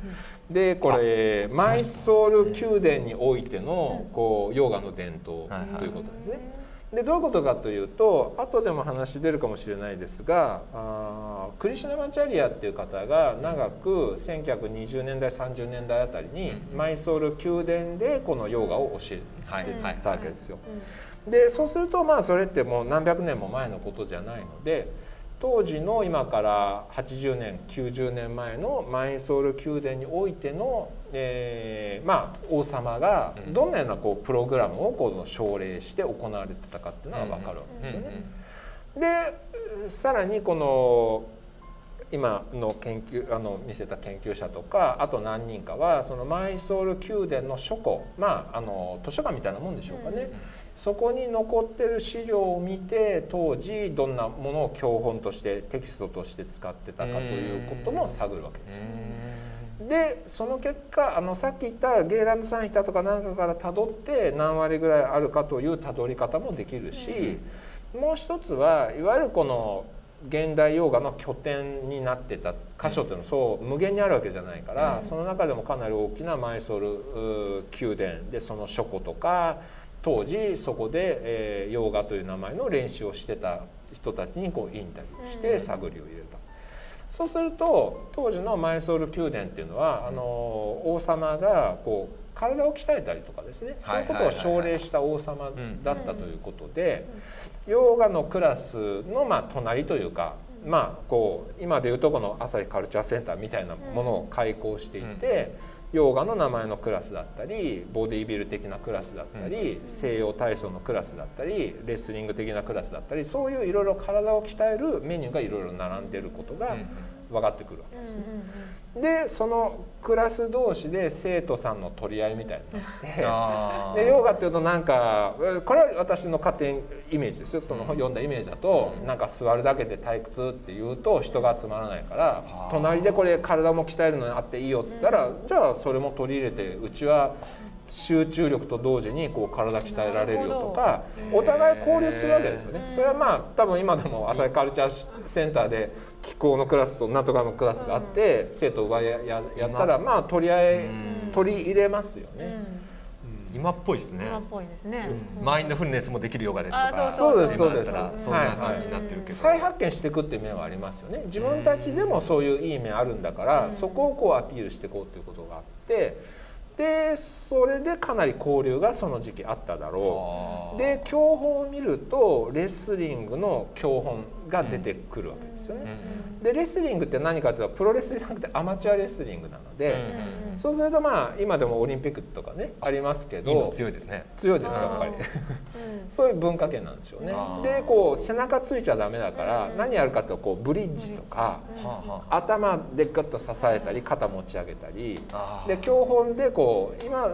でこれマイソール宮殿においてのこうヨガの伝統ということですね。でどういうことかというと後でも話出るかもしれないですがあークリシュナマチャリアっていう方が長く1920年代30年代あたりにマイソール宮殿でこのヨガを教えはいはいてたわけですよ。でそうするとまあそれってもう何百年も前のことじゃないので当時の今から80年90年前のマイソール宮殿においての、えーまあ、王様がどんなようなこうプログラムをこの奨励して行われてたかっていうのが分かるわけですよね。でさらにこの今の研究あの見せた研究者とかあと何人かはそのマイソール宮殿の書庫まああの図書館みたいなもんでしょうかね、そこに残ってる資料を見て当時どんなものを教本としてテキストとして使ってたかということも探るわけですよ。でその結果あのさっき言ったゲーランドサンヒタとかなんかからたどって何割ぐらいあるかというたどり方もできるし、もう一つはいわゆるこの現代ヨガの拠点になってた箇所っていうのはそう無限にあるわけじゃないから、その中でもかなり大きなマイソールう宮殿でその書庫とか当時そこで、えーヨガという名前の練習をしてた人たちにこうインタビューして探りを入れた。そうすると当時のマイソール宮殿っていうのはあの王様がこう体を鍛えたりとかですね。そういうことを奨励した王様だったということでヨガのクラスのまあ隣というかまあこう今でいうとこの朝日カルチャーセンターみたいなものを開講していてヨガの名前のクラスだったりボディービル的なクラスだったり西洋体操のクラスだったりレスリング的なクラスだったりそういういろいろ体を鍛えるメニューがいろいろ並んでることが分かってくるわけですね。でそのクラス同士で生徒さんの取り合いみたいになって。でヨガっていうとなんかえこれは私の勝手にイメージですよ。その読んだイメージだと、なんか座るだけで退屈っていうと人が集まらないから隣でこれ体も鍛えるのにあっていいよって言ったら、じゃあそれも取り入れてうちは集中力と同時にこう体鍛えられるよとかお互い交流するわけですよね。それはまあ多分今でも朝日カルチャーセンターで気候のクラスとなんとかのクラスがあって生徒がやややったらまあ取り合い取り入れますよね。今っぽいですね。今っぽいですね。マインドフルネスもできるヨガですとかあそうですそうです。今だったらそんな感じになってるけど、再発見していくっていう面はありますよね。自分たちでもそういういい面あるんだから、そこをこうアピールしていこうということがあってでそれでかなり交流がその時期あっただろう。で教本を見るとレスリングの教本が出てくるわけですよね、でレスリングって何かというとプロレスじゃなくてアマチュアレスリングなので、そうするとまあ今でもオリンピックとかねありますけど強いですね。強いですやっぱり。そういう文化圏なんでしょうね。でこう背中ついちゃダメだから何やるかというとこうブリッジとか頭でガッと支えたり肩持ち上げたりで教本でこう今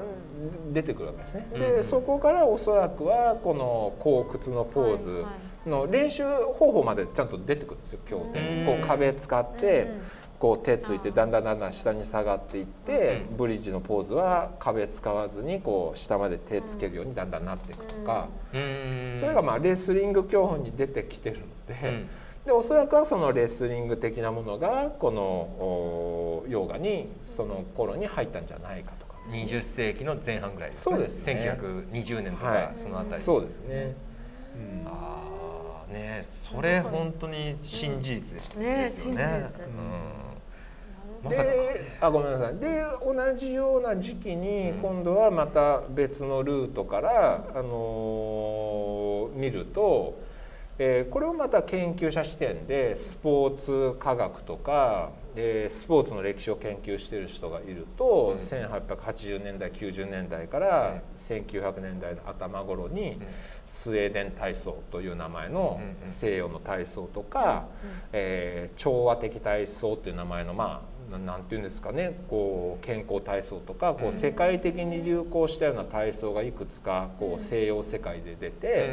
出てくるわけですね。でそこからおそらくはこの後屈のポーズの練習方法までちゃんと出てくるんですよ経典こう壁使ってこう手ついてだんだんだんだん下に下がっていってブリッジのポーズは壁使わずにこう下まで手つけるようにだんだんなっていくとか。それがまあレスリング教本に出てきてるので。ん。でおそらくはそのレスリング的なものがこのおヨガにその頃に入ったんじゃないかとか。20世紀の前半ぐらいですか、ね、そうですね。1920年とかはい。そのあたり、そうですね、うん。ああねそれ本当に新事実でしたね。ですよね。新事実。うん。まさかであごめんなさい。で同じような時期に今度はまた別のルートから、あのー見ると、えーこれをまた研究者視点でスポーツ科学とかでスポーツの歴史を研究している人がいると、1880年代90年代から1900年代の頭頃に、スウェーデン体操という名前のうん西洋の体操とか、えー調和的体操という名前のまあななんていうんですかねこう健康体操とかこう世界的に流行したような体操がいくつかこう西洋世界で出うんうんて、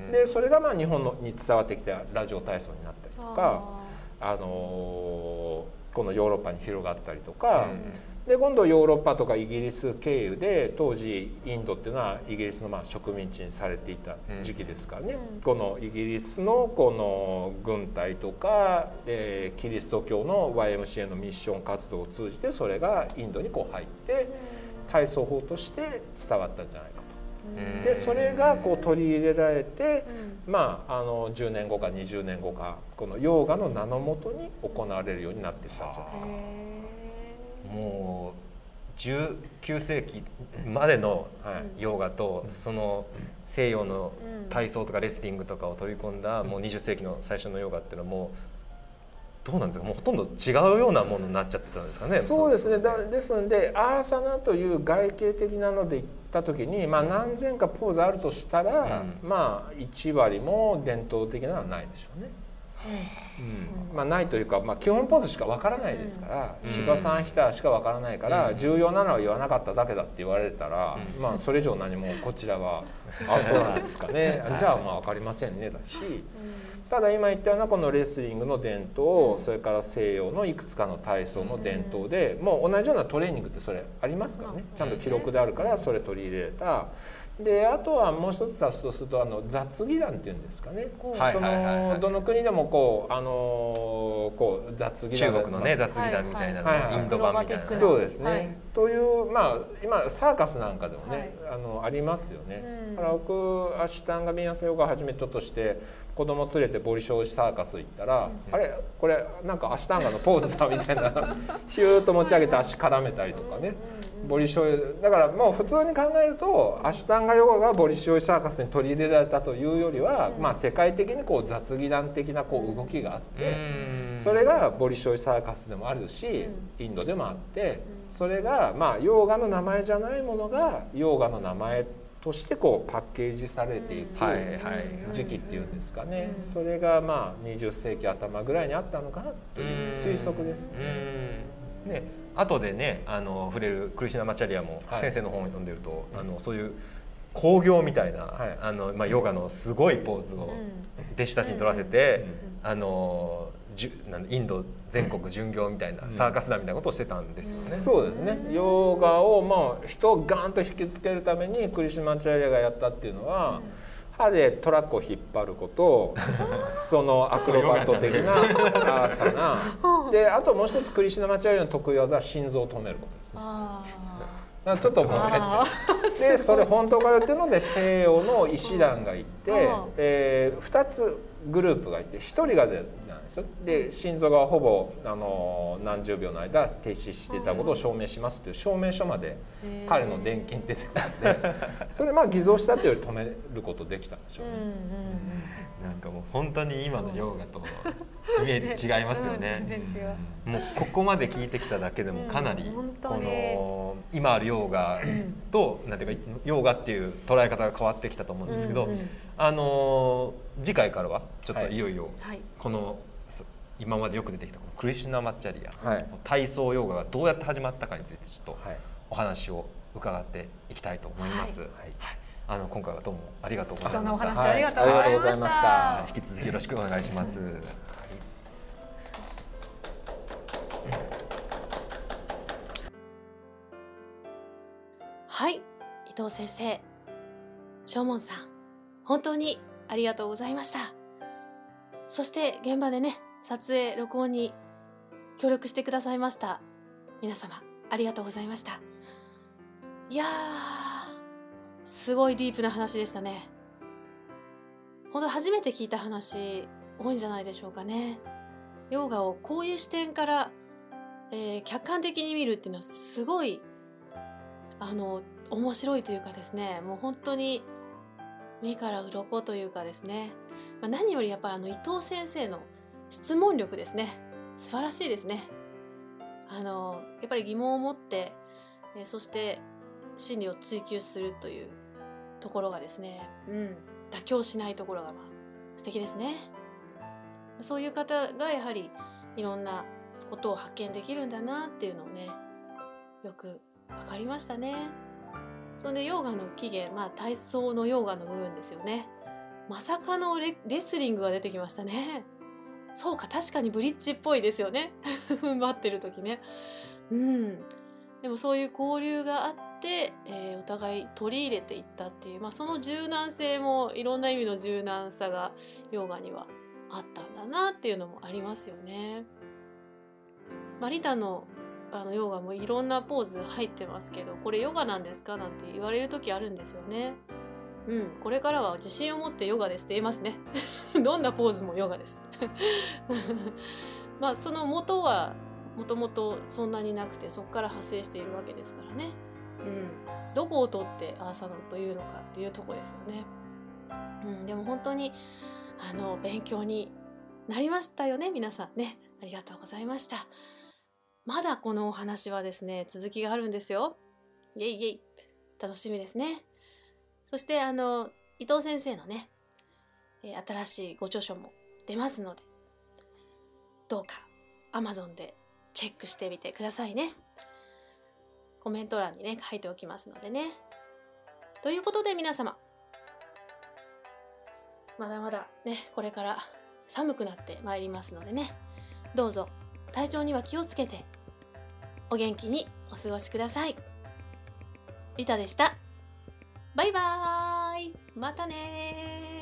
うんうん。でそれがまあ日本のに伝わってきたラジオ体操になったりとか、あのーこのヨーロッパに広がったりとか。で今度ヨーロッパとかイギリス経由で当時インドっていうのはイギリスのまあ植民地にされていた時期ですからね、このイギリスのこの軍隊とかでキリスト教の YMCA のミッション活動を通じてそれがインドにこう入って体操法として伝わったんじゃないか。でそれがこう取り入れられて、まあ、あの10年後か20年後かこのヨーガの名のもとに行われるようになっていったんじゃないかもう19世紀までのはい。ヨガとその西洋の体操とかレスリングとかを取り込んだもう20世紀の最初のヨガっていうのはもうどうなんですか？もうほとんど違うようなものになっちゃってたんですかね？そうですね。だだですのでアーサナという外形的なので言った時に、まあ、何千かポーズあるとしたら、まあ1割も伝統的なのはないでしょうね。うん。まあ、ないというか、まあ、基本ポーズしかわからないですから、芝さんヒタしかわからないから、重要なのは言わなかっただけだって言われたら、まあ、それ以上何もこちらは「[LAUGHS] あそうなんですか。ね。じゃあまあ分かりませんね」だし。ただ今言ったようなこのレスリングの伝統、それから西洋のいくつかの体操の伝統で、もう同じようなトレーニングってそれありますからね、ちゃんと記録であるからそれ取り入れた。であとはもう一つ足すとするとあの雑技団っていうんですかね、はいそのどの国でもこうあのこう雑技団。中国のね雑技団みたいなの、はいはいインド版みたいな、そうですね、はい。というまあ今サーカスなんかでもね、はい。あのありますよね、うん。だから僕アシュタンガビンヤセヨガを始めちょっとして子供連れてボリショーサーカス行ったら、あれこれなんかアシュタンガのポーズだみたいな。[LAUGHS] シューッと持ち上げて足絡めたりとかね、ボリショーだからもう普通に考えるとアシュタンガヨガがボリショーサーカスに取り入れられたというよりは、まあ世界的にこう雑技団的なこう動きがあって。うん。それがボリショイサーカスでもあるし、インドでもあって、それがまあヨーガの名前じゃないものがヨーガの名前としてこうパッケージされていく時期っていうんですかね、それがまあ20世紀頭ぐらいにあったのかなという推測です。うん。ね後でねあの触れるクリシュナマチャリアもはい。先生の本を読んでると、あのそういう興行みたいな、はい。あのまあ、ヨガのすごいポーズを弟子たちに取らせて、あのじゅなんだインド全国巡業みたいな、サーカス団みたいなことをしてたんですよね。そうですね。ヨーガをまあ人をガーンと引きつけるためにクリシュナマチャリアがやったっていうのは、歯でトラックを引っ張ること [LAUGHS] そのアクロバット的なアーサナ [LAUGHS] であともう一つクリシュナマチャリアの得意技は心臓を止めることですね。ちょっともうあで [LAUGHS] それ本当かよっていうので西洋の医師団がいてうん、えー、2つグループがいて1人がで心臓がほぼあの何十秒の間停止していたことを証明しますという証明書まで彼の電気に出てくるんで [LAUGHS] それまあ偽造したというより止めることできたんでしょうね。なんかもう本当に今のヨガと [LAUGHS] イメージ違いますよね。もうここまで聞いてきただけでもかなり、こに。の今あるヨーガと、なんていうかヨーガっていう捉え方が変わってきたと思うんですけど、あのー次回からはちょっとはい。いよいよはい。この、す今までよく出てきたこのクリシュナマッチャリア、はい体操ヨーガがどうやって始まったかについてちょっとはいお話を伺っていきたいと思います。はいあの今回はどうもありがとうございました。話ありがとうございまはいありがとうございまししたた。引き続きよろしくお願いします。はい、伊藤先生、正門さん、本当にありがとうございました。そして現場でね、撮影、録音に協力してくださいました。皆様、ありがとうございました。いやーすごいディープな話でしたね本当初めて聞いた話多いんじゃないでしょうかねヨガをこういう視点から、えー客観的に見るっていうのはすごいあの面白いというかですねもう本当に目から鱗というかですね、まあ、何よりやっぱりあの伊藤先生の質問力ですね。素晴らしいですね。あのやっぱり疑問を持って、えそして真理を追求するというところがですね、うん、妥協しないところがまあ素敵ですね。そういう方がやはりいろんなことを発見できるんだなっていうのをねよく分かりましたね。それでヨガの起源まあ体操のヨガの部分ですよね。まさかのレスリングが出てきましたね。そうか確かにブリッジっぽいですよね [LAUGHS] 待ってる時ねうんでもそういう交流があって、えーお互い取り入れていったっていう、まあ、その柔軟性もいろんな意味の柔軟さがヨガにはあったんだなっていうのもありますよね。まあ、リタのあのヨガもいろんなポーズ入ってますけどこれヨガなんですかなんて言われる時あるんですよね。うん、これからは自信を持ってヨガですって言えますね。[LAUGHS] どんなポーズもヨガです。[LAUGHS] まあその元はもともとそんなになくてそこから派生しているわけですからね。うん、どこを取ってアーサノというのかっていうとこですよね。うん、でも本当にあの勉強になりましたよね皆さんねありがとうございました。まだこのお話はですね続きがあるんですよ。イェイイェイ楽しみですね。そしてあの伊藤先生のね新しいご著書も出ますのでどうか Amazon でチェックしてみてくださいね。コメント欄にね、書いておきますのでね。ということで皆様、まだまだね、これから寒くなってまいりますのでね、どうぞ体調には気をつけて、お元気にお過ごしください。リタでした。バイバーイ。またねー。